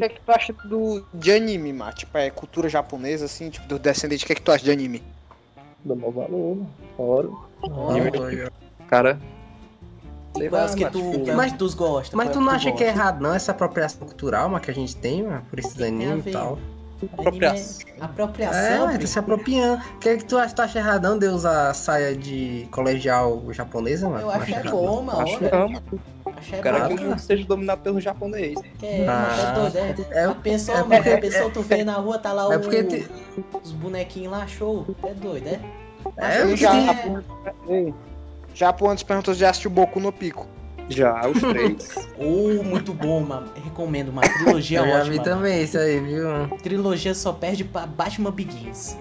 que é que tu acha do, de anime, mano? Tipo, é cultura japonesa, assim, tipo, do descendente, o que é que tu acha de anime? Dá mó valor, mano. Fora. Cara, lá, que mas, tu, tipo, que mas- tu gosta? Mas tu é não que acha que é errado, não, essa apropriação cultural, mano, que a gente tem, mano, por esses que animes e tal? apropriação. Anime é É, Apropriação, mas tá se apropriando. O que é que tu acha? Tu acha erradão de usar saia de colegial japonesa, mano? Eu acho acha é errado? bom, mano. Acho olha. não, mano. Acho é Eu quero bom. que o mundo seja dominado pelo japonês. Que é, Ah. mano, é doido, é. É- é mano? Já pensou, tu vê na rua, tá lá É o- te- os bonequinhos lá, show. É doido, é? É, eu já, é- Japão antes perguntou se já assistiu Boku no Pico. Já, os três. Oh, muito bom, mano. Recomendo, uma trilogia Eu já ótima. vi também isso aí, viu? Trilogia só perde pra Batman Begins.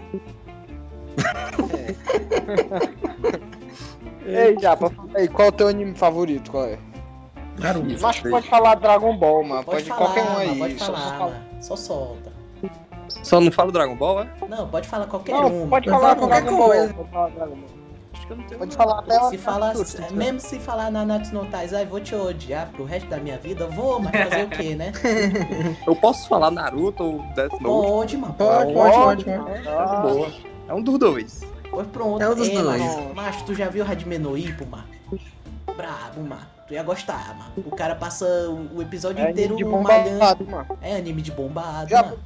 Ei, Japa, fala aí, qual é o teu anime favorito? Qual é? Naruto. Mas pode falar Dragon Ball, mano. Pode, Pode, falar, qualquer um aí. pode só- falar, só fala-. Só solta. Só não fala Dragon Ball, é? Não, pode falar qualquer Não, um. pode Pode falar qualquer Dragon Ball, coisa. Pode falar Dragon Ball. Acho que eu não tenho. Pode falar até Se falar, tiver. mesmo se falar na Natsu no Taizai, vou te odiar pro resto da minha vida, vou, mas fazer o quê, né? Eu posso falar Naruto ou Death Note? Pode, mano. Pode, pode, pode, pode. Boa. É um dos dois. Pois pronto. É um dos dois. Macho, tu já viu Hajime no Ippo, mano? Brabo, mano. Tu ia gostar, mano. O cara passa o episódio É inteiro anime de malhando. bombado, mano. É anime de bombado, Já- mano.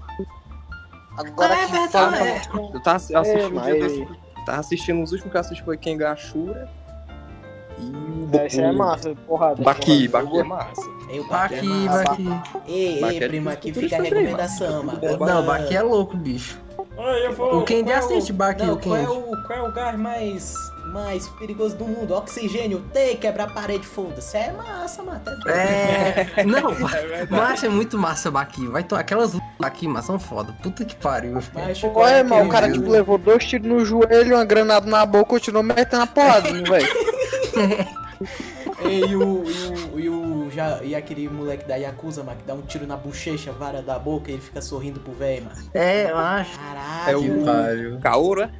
Agora Ah, é que verdade, é. Eu tava assi- assistindo dia desse- Tava assistindo os últimos que eu assisti foi Kengashura e o Boku. Essa é massa, porrada. Baki, porrada. Baki é massa. Ei, o Baki é Baqui, massa. Baqui. Ei, Baki ei, é primo, aqui fica a recomendação, mano. Não, Baqui é louco, bicho. O Kendi assiste Baqui, Não, o qual é Kendi. o, qual é o gás mais, mais perigoso do mundo? Oxigênio, tem, quebrar a parede, foda-se. É massa, mano. É. Não, mas é muito massa Baqui. Vai tomar aquelas aqui, mas são foda. Puta que pariu. Mas, Qual é, mano? O cara tipo, levou dois tiros no joelho, uma granada na boca, continuou metendo a porrada, velho. E o, e o, e o já, e aquele moleque da Yakuza, mano, que dá um tiro na bochecha, vara da boca e ele fica sorrindo pro velho, mano. É, eu acho. É Caralho. o- Pariu. Kaora?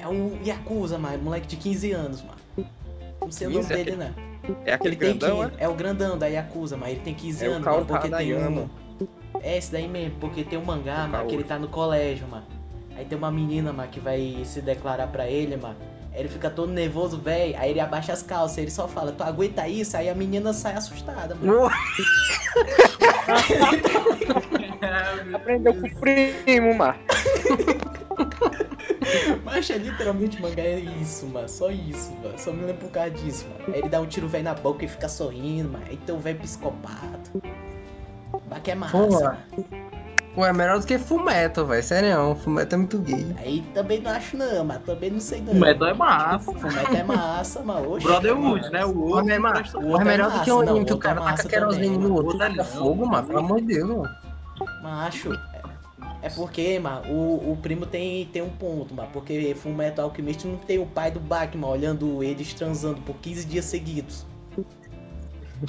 É um Yakuza, mano, moleque de 15 anos, mano. Não sei o 15, nome dele, né? É aquele Ele tem grandão, 15, é? o grandão da Yakuza, mas ele tem 15 É o anos, Kaoru mano, porque tem um... É esse daí mesmo, porque tem um mangá, mano, Kaoru. que ele tá no colégio, mano. Aí tem uma menina, mano, que vai se declarar pra ele, mano. Ele fica todo nervoso, velho. Aí ele abaixa as calças, ele só fala, tu aguenta isso? Aí a menina sai assustada, mano. Aprendeu com o primo, mano. Mas é literalmente mangá é isso, mano. Só isso, mano. Só me lembro por causa disso, mano. Aí ele dá um tiro velho na boca e fica sorrindo, mano. Aí tem o velho psicopata. Baque é massa. Pô, mano. Pô, é melhor do que Fumeto, velho. Sério, Fumeto é muito gay. Aí também não acho não, mas também não sei não. O Metal é massa. Fumeto é massa, mano. Oxe, Brotherhood, né? O outro. é, mano, presta- o outro é melhor do que o massa, anime não, que o outro é cara massa taca querosene no outro, Outro é taca fogo, mano. Pelo amor de Deus, mano. Macho, é- é porque, mano, o, o primo tem, tem um ponto, mano. Porque Fullmetal Alchemist não tem o pai do Bachman olhando eles transando por 15 dias seguidos.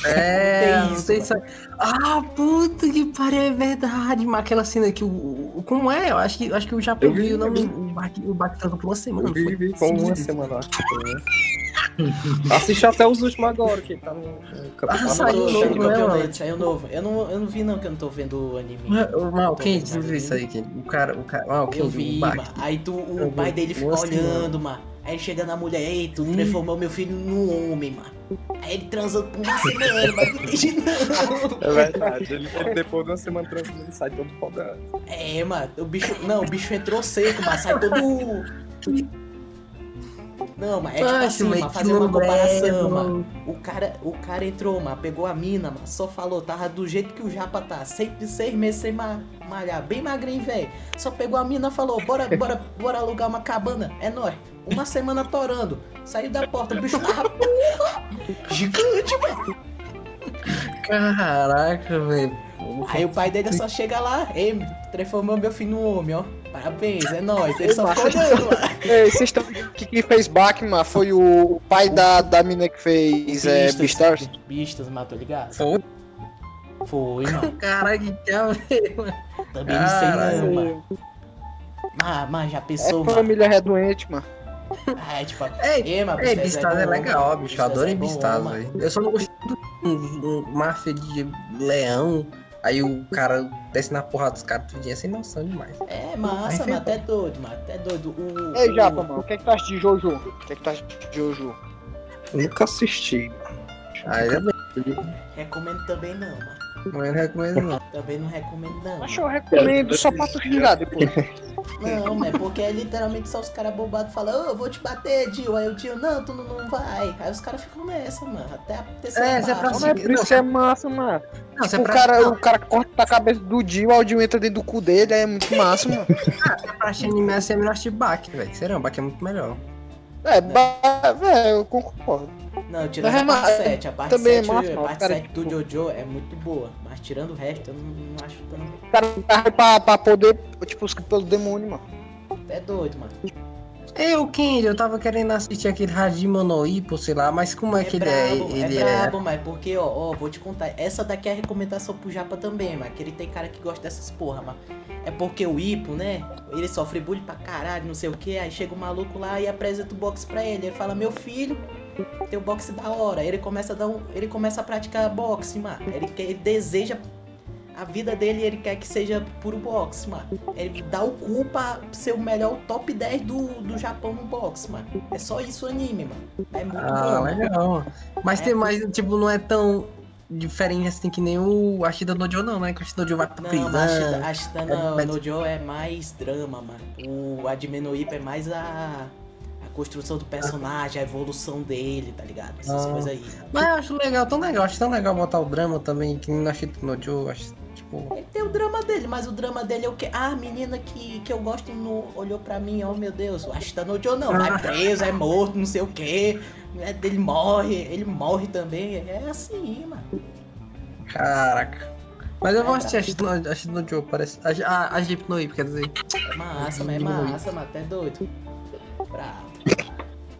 É, Não tem não isso, tem isso. Ah, puta que pariu, é verdade, mano. Aquela cena que o. o- Como é? Eu acho que, eu acho que o Japão viu, não, o Bach, o Bach transou por uma semana. Eu não vi, foi? vi com uma semana, acho. que foi, né? Assisti até os últimos agora, que tá no, no Ah, campeonato. saiu Tô novo, né, campeonato, mano? Saiu novo. Eu não, eu não vi não, que eu não tô vendo o anime. Mal, quem viu isso aí? Quem? O cara, o cara. Ah, o Eu quem? vi, o. Aí tu, o Eu pai vi. dele semana. olhando, mano. Aí chega na mulher, ei, tu Hum. transformou meu filho num homem, mano. Aí ele transando por uma semana, mas não entendi não. É verdade, ele, ele depois de uma semana transando, ele sai todo fodado. É, mano, o bicho. Não, o bicho entrou seco, mas sai todo. Não, mas é tipo Poxa, assim, mas mano, fazer uma lembrete, comparação, mano. mano. O cara, o cara entrou, mano, pegou a mina, mano, só falou, tava do jeito que o Japa tá, sempre seis meses sem ma- malhar, bem magrinho, velho. Só pegou a mina falou, bora, bora, bora alugar uma cabana, é nóis. Uma semana torando, saiu da porta, o bicho tava porra, gigante, mano. Caraca, velho. Aí o pai dele só chega lá, ei, transformou meu filho num homem, ó. Parabéns, é nóis. Ele só ficou olhando lá. Ei, vocês estão vendo que quem fez Bachman foi o pai da, da mina que fez é, Beastars? Beastars, mano, tô ligado? Foi? Foi, mano. Caraca, que que é, velho? Também não sei não, mano. Mas, mas já É pensou, mano? família redoente, mano. Ah, é tipo... Mas Ei, Beastars Beastars é bom, legal, mano. bicho. Eu adoro é bom, Beastars, mano. velho. Eu só não gostei do um, um máfia de leão. Aí o cara desce na porrada dos caras, tudinho é sem noção demais. É massa, mano, até doido, mano, até doido. O, Ei, o- Japa, mano, o que é que tu acha de Jojo? O que é que tu acha de Jojo? Nunca assisti. Aí é bem, Recomendo também não, mano. mas não recomendo não. Também não recomendo não. Acho que eu recomendo só pra tu xingar depois. Não, mas porque é literalmente só os caras bobados falando, ô, eu vou te bater, Dio. Aí o Dio, não, tu não, não vai. Aí os caras ficam nessa, mano. Até a terceira É, você é pra Não é por isso que é massa, mano. Não, você o, é pra, cara, não, o cara corta a cabeça do Dio, o Aldinho entra dentro do cu dele, aí é muito massa, mano. é pra assistir anime assim, é melhor assistir Baki, velho. Será, Baki é muito melhor. É, ba- velho, eu concordo. Não, tirando Mas a é parte ma- 7. A parte também é 7, massa, a parte cara, 7 do Jojo é muito boa. Mas tirando o resto, eu não, não acho tão. O cara tá pra, pra poder, tipo, os pelo demônio, mano. É doido, mano. Eu, Kendi, eu tava querendo assistir aquele Hajime no Ippo, sei lá, mas como é, que ele é? brabo, Ele é é. brabo, mas porque, ó, ó, vou te contar. Essa daqui é a recomendação pro Japa também, mas que ele tem cara que gosta dessas porra, mas é porque o Ipo, né? Ele sofre bullying pra caralho, não sei o que. Aí chega o maluco lá e apresenta o boxe pra ele. Ele fala, meu filho, tem o boxe da hora. Ele começa a dar um. Ele começa a praticar boxe, mano. Ele, ele deseja. A vida dele, ele quer que seja puro boxe, mano. Ele dá o cu pra ser o melhor top 10 do, do Japão no boxe, mano. É só isso o anime, mano. É muito Ah, bom. legal. Mas É. tem mais, tipo, não é tão diferente assim que nem o Ashida Nojo, não, né? Que o Ashida Nojo vai pra Não, prisão. mas Ashita, Ashita no, mas- no Joe é mais drama, mano. O Adime no Ippo é mais a, construção do personagem, a evolução dele, tá ligado? Essas Ah. coisas aí. Mas eu acho legal, tão legal. Acho tão legal botar o drama também, que nem no Ashida Nojo. Acho, tipo. Ele tem o drama dele, mas o drama dele é o que? Ah, a menina que, que eu gosto não olhou pra mim, oh meu Deus, o Ashita no Joe não, vai preso, é morto, não sei o que. Ele morre, ele morre também. É assim, mano. Caraca. Mas eu vou É, assistir no- Ashida Nojo, parece. A, a, a Ippo, quer dizer. É massa, mas é massa, mano. Até doido. Bravo.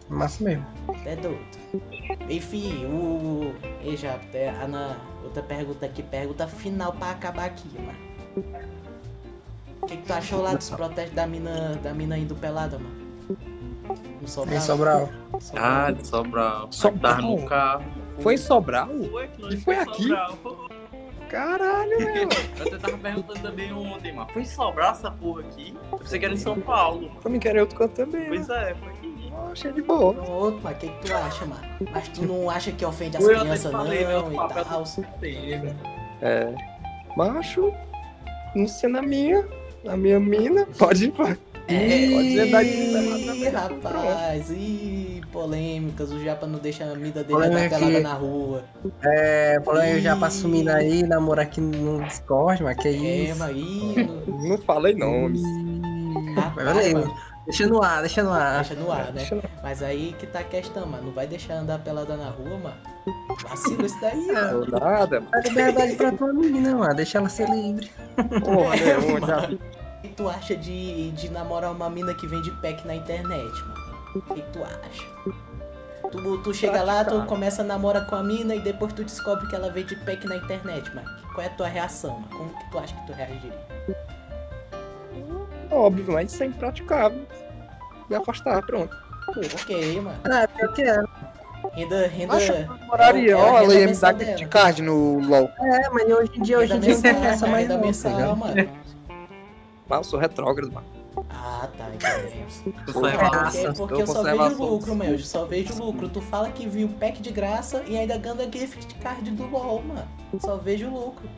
Massa mesmo. Até doido. Enfim, o. Ei, já, até a na... outra pergunta aqui, pergunta final pra acabar aqui, mano. O que, que tu achou lá dos protestos da mina, da mina indo pelada, mano? No Sobral? Em Sobral. Sobral. Ah, de Sobral. Sobral? No carro. Foi em Sobral? Foi, E foi aqui? Sobral. Caralho, meu. Eu até tava perguntando também ontem, mano. Foi em Sobral essa porra aqui? Eu pensei que era em São Paulo. Pra mim querer outro canto também. Pois é, foi aqui. Mano. Achei de boa. Pronto, mas o que, que tu acha, mano? Mas tu não acha que ofende as crianças, falei, né, não, o e tal? É. Macho, não sei na minha. Na minha mina, pode ir pra. É, pode andar de rapaz, ih, polêmicas, o Japa não deixa a vida dele Polêmica andar pelada que- na rua. É, já pra Ih. sumir aí, namorar aqui no Discord, mas que É, isso. mas ih, Não falei nomes. Rapaz, Mas. Deixa no ar, deixa no ar. deixa no ar, né? Mas aí que tá a questão, mano. Não vai deixar andar pelada na rua, mano. Vacilo isso daí, mano. Não, nada. Dá liberdade pra tua menina, mano. Deixa ela ser livre. Porra, É, já mano. O que tu acha de, de namorar uma mina que vende pack na internet, mano? O que tu acha? Tu, tu chega lá, tu começa a namorar com a mina e depois tu descobre que ela vende pack na internet, mano. Qual é a tua reação, mano? Como que tu acha que tu reagiria? Óbvio, mas isso é impraticável. Me afastar, pronto. Ok, mano. Ah, pior que é. Renda, renda. Acho que Moraria, É o- é ó, a ela ia me dar dela. gift card no LOL. É, mas hoje em dia, hoje em dia não tem essa mais não, tá mensal, mano. Mas eu sou retrógrado, mano. Ah, tá, entendendo. Conservação. Porque, porque Eu só conservo vejo lucro, meu. Eu só vejo lucro. Tu fala que viu pack de graça e ainda ganha gift card do LOL, mano. Só vejo lucro.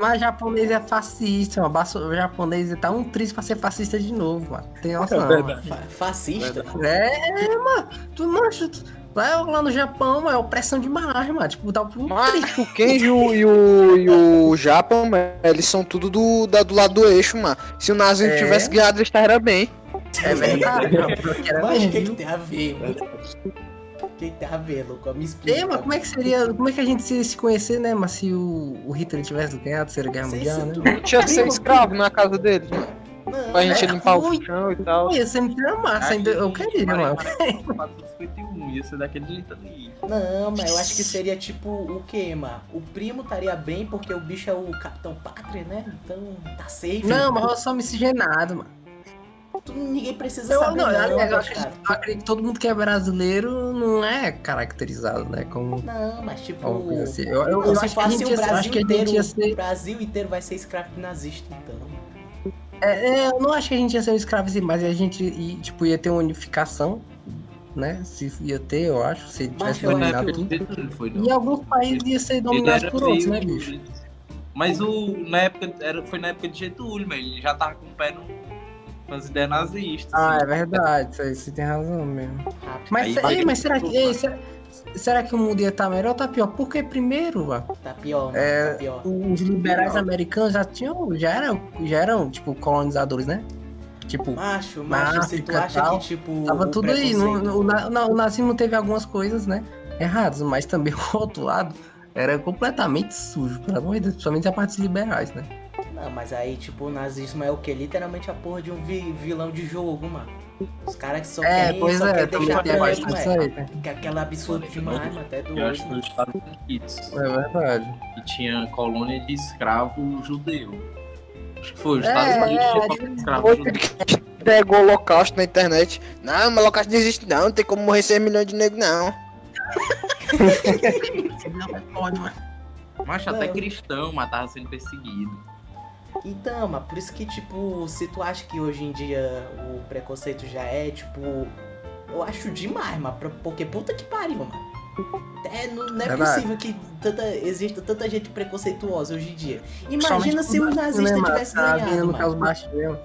Mas japonês é fascista, mano. O japonês tá um triste pra ser fascista de novo, mano. Tem noção. É verdade. Fa- fascista? É, mano. Tu mancha. Tu... Lá, lá no Japão, mano, é opressão demais, mano. Tipo, tá um Mas o Kenji e o, e o, o Japa, mano, eles são tudo do, da- do lado do eixo, mano. Se o Nazi É. tivesse guiado, ele estaria bem. É verdade, mano. porque era Mas o que, mesmo. que tem a ver, mano? O que, que tem a ver, louco? Me explica. É, mas como é que seria. Como é que a gente se, se conhecer, né? Mas se o, o Hitler tivesse ganhado a Terceira Guerra Mundial, né? tu- Tinha que ser escravo na casa deles, mano. Não, Pra gente é limpar o chão e tal. Ia ser muito massa, ainda eu queria, mano. 451, ia ser daquele jeito ali. Não, mas eu acho que seria tipo o quê, mano? O primo estaria bem porque o bicho é o Capitão Pátria, né? Então tá safe. Não, mas eu sou miscigenado, mano. Ninguém precisa Eu, saber não, não, aliás, eu acho que, eu acredito que todo mundo que é brasileiro não é caracterizado, né? Como Não, mas tipo. assim. Eu, eu, Não, eu acho que a gente o ia, Brasil acho que a inteiro, gente ia o ser. Brasil inteiro vai ser escravo nazista, então. É, é, eu não acho que a gente ia ser um escravo, mas a gente ia, tipo, ia ter uma unificação, né? Se ia ter, eu acho, se tivesse eu acho dominado tudo. Foi. E alguns países iam ser dominados por outros, né, bicho? Mas o, na época, era, foi na época de Getúlio, mas ele já tava com o pé no, nas ideias nazistas. Ah, assim. é verdade, isso aí você tem razão mesmo. Mas, Aí ei, mas será que. ei, será, será que o mundo ia estar melhor ou tá pior? Porque primeiro, Tá pior, mano, É, tá pior. os liberais americanos já tinham. Já eram, já eram, tipo, colonizadores, né? Tipo, Macho, macho, se tu acha tal, que, tipo. tava tudo aí. No, no- na- o nazismo teve algumas coisas, né? Erradas, mas também o outro lado era completamente sujo, pelo amor de Deus, principalmente a parte dos liberais, né? Não, mas aí, tipo, o nazismo é o que? Literalmente a porra de um vi- vilão de jogo, mano. Os caras que só É, querem, pois só é, querem deixar tem branco, é. aí? Que aquela absurdo demais, mano, até Eu acho que nos Estados Unidos É verdade. que tinha colônia de escravo judeu. Acho que foi os É, Estados Unidos é, tinha é, colônia de escravo Foi judeu. pegou o holocausto na internet. Não, mas holocausto não existe não, não tem como morrer 6 milhões de negros não. Pode, mas. Mas até Não. cristão, mas tava sendo perseguido. Então, mas por isso que, tipo, se tu acha que hoje em dia o preconceito já é, tipo. Eu acho demais, mano. Porque puta que pariu, mano. É, não, não é Verdade. possível que tanta, exista tanta gente preconceituosa hoje em dia. Imagina se os o nazistas né, tivessem Tá ganhado, mano.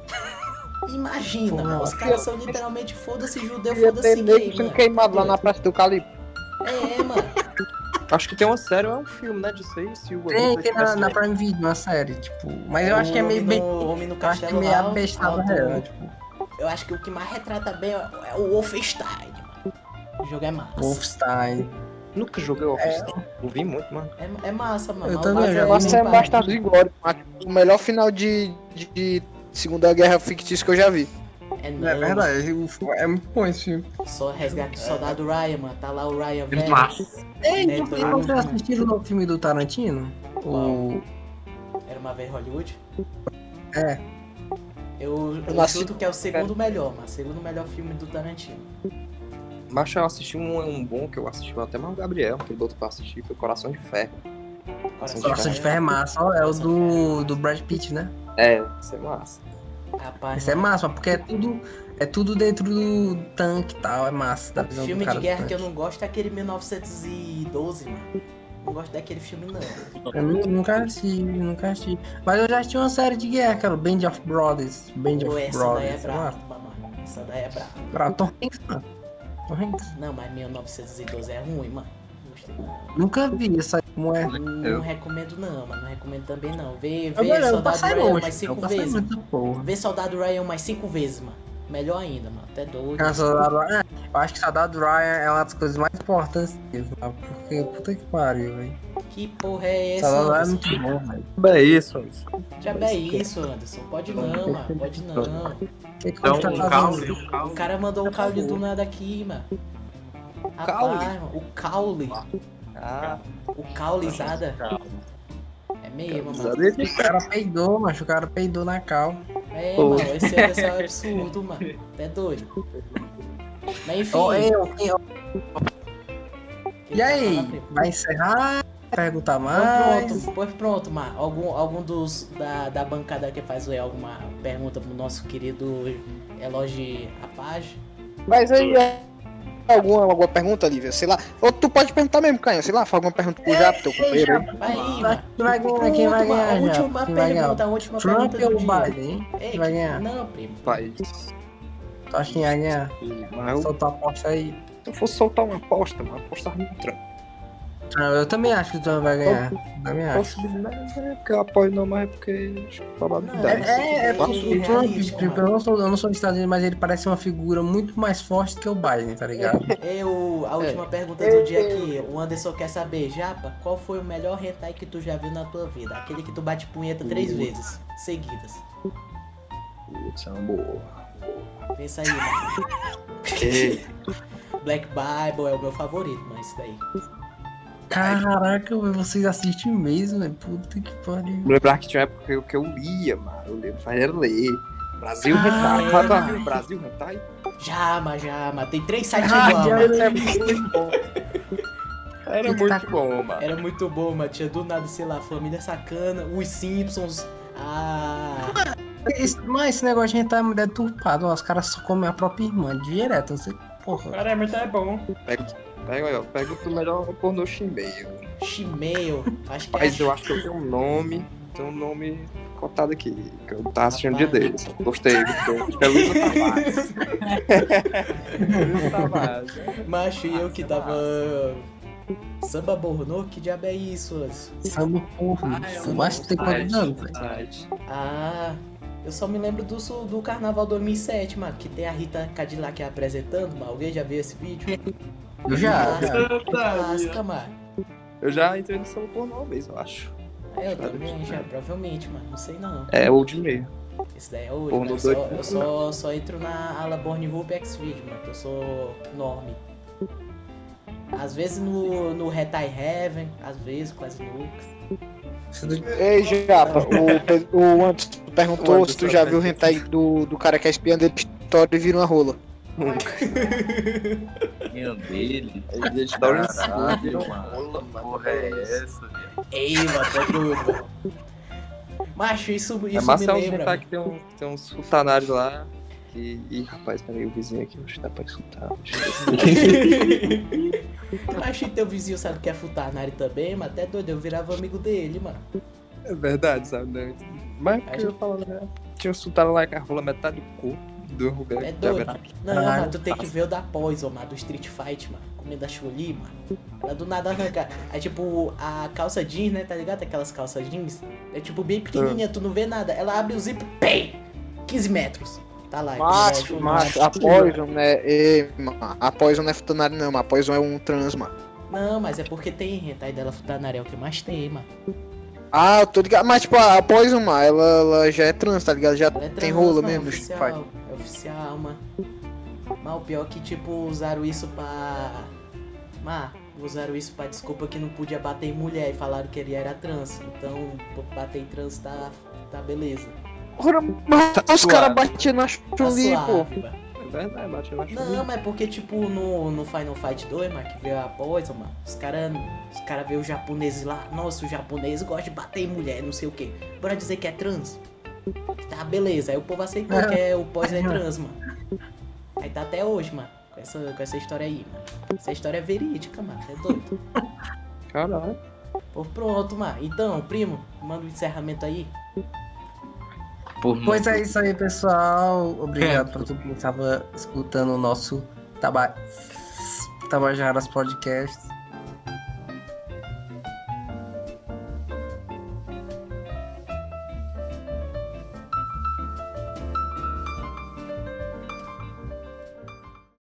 Imagina, Pô, mano. Os caras são literalmente foda-se judeu, foda-se gay, queimado lá na Praça do Calibre. É. Acho que tem uma série ou é um filme, né? Disso aí, se o Tem, tem na, na Prime Video uma série, tipo. Mas eu acho que é meio O bem. Homem no- Homem no Eu acho que é Castelo meio abestado real, né? Tipo, Eu acho que o que mais retrata bem é é o Wolfenstein, mano. O jogo é massa. Wolfenstein. Nunca joguei Wolfenstein. Ouvi muito, mano. É, é massa, mano. Eu também, o eu já bagulho Nossa, é bastante mas O melhor final de, de, de Segunda Guerra fictício que eu já vi. É, É não, verdade, o- é muito bom esse filme. Só resgate do soldado Ryan, mano. Tá lá o Ryan velho. Massa. Ei, É, então, tô e vocês assistiram no filme do Tarantino? O. Era uma vez Hollywood. É. Eu, Eu que é o segundo melhor, mano. Segundo melhor filme do Tarantino. Mas eu assisti um, um bom que eu assisti até mais o Gabriel, que ele botou pra assistir, foi Coração de Ferro. Coração de Coração Ferro. de Ferro é massa, ó, é o do, do Brad Pitt, né? É, isso é massa. Rapaz, Esse é massa, porque é tudo, é tudo dentro do tanque e tal, é massa. Da visão filme de guerra que eu não gosto é aquele 1912, mano. Não gosto daquele filme, não. Eu nu- nunca assisti, nunca assisti. Mas eu já assisti uma série de guerra, o Band of Brothers. Band Pô, of essa daí é Brothers. é massa. brava, mano. Essa daí é brava. Pra Tom Hanks, mano. Tom Hanks. Não, mas 1912 é ruim, mano. Nunca vi essa aí, como é. não recomendo, não, mano. Não recomendo também, não. Vê, vê eu Soldado Ryan longe. mais cinco vezes. Vê Soldado Ryan mais cinco vezes, mano. Melhor ainda, mano. Até doido. Ah, Soldado Ryan- eu acho que Soldado Ryan é uma das coisas mais importantes mesmo, tá? Porque puta que pariu, velho. Que porra é essa, Soldado Ryan é muito bom, velho. É isso, Anderson. Já é isso, Anderson. Pode não, mano. Pode não. Então, tá o caule, o cara mandou um caule do nada aqui, mano. Rapaz, Caule? o caule. Ah, O caulizada. É mesmo, mano. O cara peidou, macho. O cara peidou na cal. É, mano. Esse Anderson é um absurdo, mano. Até doido. Mas enfim. Ó, eu, eu- E tá aí? Vai encerrar? Perguntar Então mais? pronto, pois pronto, mano. Algum, algum dos da, da bancada que faz aí alguma pergunta pro nosso querido Eloge Rapaz? Mas aí é alguma, alguma pergunta, Lívia? Sei lá. Ou tu pode perguntar mesmo, Canha. Sei lá, faz alguma pergunta pro Jap, teu companheiro aí. Vai aí, Vai- vai ganhar? Quem vai ganhar? Última Quem vai ganhar? pergunta, a última Trump pergunta ou do o dia. Biden, hein? Ei, Quem vai ganhar? Não, primo. país. Tu acha que quem vai ganhar? Solta a aposta aí. se eu fosse soltar uma aposta, mano, apostar no Trump. Ah, Eu também acho que o Trump vai ganhar. Também acho. Possibilidade é porque eu apoio não, mas é porque acho que É, probabilidade. é, é Nossa, porque o Trump, tipo, eu não, sou, eu não sou dos Estados Unidos, mas ele parece uma figura muito mais forte que o Biden, tá ligado? Eu, a última pergunta do dia aqui, o Anderson quer saber, Japa, qual foi o melhor hentai que tu já viu na tua vida? Aquele que tu bate punheta três vezes, seguidas. Putz, é uma boa. Pensa aí, mano. Black Bible é o meu favorito, mano, isso daí. Caraca, vocês assistem mesmo, velho. Puta que pariu. lembrar que tinha uma época que eu, que eu lia, mano. Eu lembro, fazia ler. Brasil Ah, Hentai. é. Já tá viu Brasil Hentai? Já, mas já, mas tem três sites Ah, igual, já é muito bom. Era muito tá- bom, mano. Era muito bom, mano. Tinha do nada, sei lá, Família Sacana, Os Simpsons. Ah. Esse- mas esse negócio de hentai é muito deturpado. Os caras só comem a própria irmã direto. Sei, porra. Cara, mas é bom. Pega, pega, aí, ó, pega o melhor pornô chimeio. Shimeio. Acho que Mas é. eu acho que eu tenho um nome, tenho um nome cotado aqui, que eu tava assistindo um dia deles. Gostei, gostei. Acho que é Luísa Tavares. Luísa Tavares. Macho, e eu que tava. Samba bornô? Que diabo é isso? Samba porra. Eu acho que tem quantos anos, velho? Site. Ah. Eu só me lembro do, do Carnaval 2007, mano. Que tem a Rita Cadillac apresentando, mano. Alguém já viu esse vídeo? Eu já. Clássica, mano. Eu já entrei no samba pornô uma vez, eu acho. Eu também, já, provavelmente, mano. Não sei não. É o de meio. Esse daí é hoje, Pornô mano. Eu só, eu só, só entro na ala Born Hoop X-Video, mano. que Eu sou norme. Às vezes no, no Hentai Heaven, às vezes, quase nunca. Ei, Japa, o, o Anderson perguntou O Anderson se tu já viu o perguntou. hentai do, do cara que é espiando ele história e vira uma rola. Meu dele. Ele te dá um ensino. mano. Que porra é essa, velho? Ei, mano, tá. Macho, isso, É isso me massa é uns lembra. hentai que tem, um, tem uns futanários lá. Que... Ih, rapaz, peraí, o vizinho aqui, acho que dá pra escutar. Macho, e teu vizinho sabe que é futanari também, mas até doido, eu virava amigo dele, mano. É verdade, sabe? Né? Mas o que eu falando, né? Tinha um sultano lá que rola metade do corpo do Roberto. É doido. Não, Caralho. mano, tu tem que ver o da Poison, mano, do Street Fight, mano. Comendo a Chuli, mano. Ela do nada arranca. É tipo a calça jeans, né? Tá ligado? Aquelas calças jeans. É tipo bem pequenininha, tu não vê nada. Ela abre o zip, pem! 15 metros. Tá lá. a Macho, macho, a Poison, né? Ei, mano, a Poison não é futanari não, mas a Poison é um trans, mano. Não, mas é porque tem hentai dela futanari, é o que mais tem, mano. Ah, eu tô ligado. Mas, tipo, a Poison, mano, ela, ela já é trans, tá ligado? Já é tem trans, rola mano, mesmo no Street oficial, Fighter. É oficial, mano. Mas o pior é que, tipo, usaram isso pra. Mas, usaram isso pra desculpa que não podia bater em mulher e falaram que ele era trans. Então, pô, bater em trans tá, tá beleza. Ora, mas os caras batiam na Tá Chun-Li, pô. suave, mano. É verdade, bate na Não, mas porque, tipo, no, no Final Fight 2, mano, que veio a Poison, mano, os caras os cara vê o japonês lá, nossa, o japonês gosta de bater em mulher, não sei o quê. Bora dizer que é trans? Tá, beleza. Aí o povo aceitou que é, o Poison é trans, mano. Aí tá até hoje, mano, com essa, com essa história aí, mano. Essa história é verídica, mano, é doido. Caralho. Pô, pronto, mano. Então, primo, manda o encerramento aí. Por Pois é isso aí, pessoal. Obrigado por todo mundo que estava escutando o nosso Taba... Tabajaras Podcast.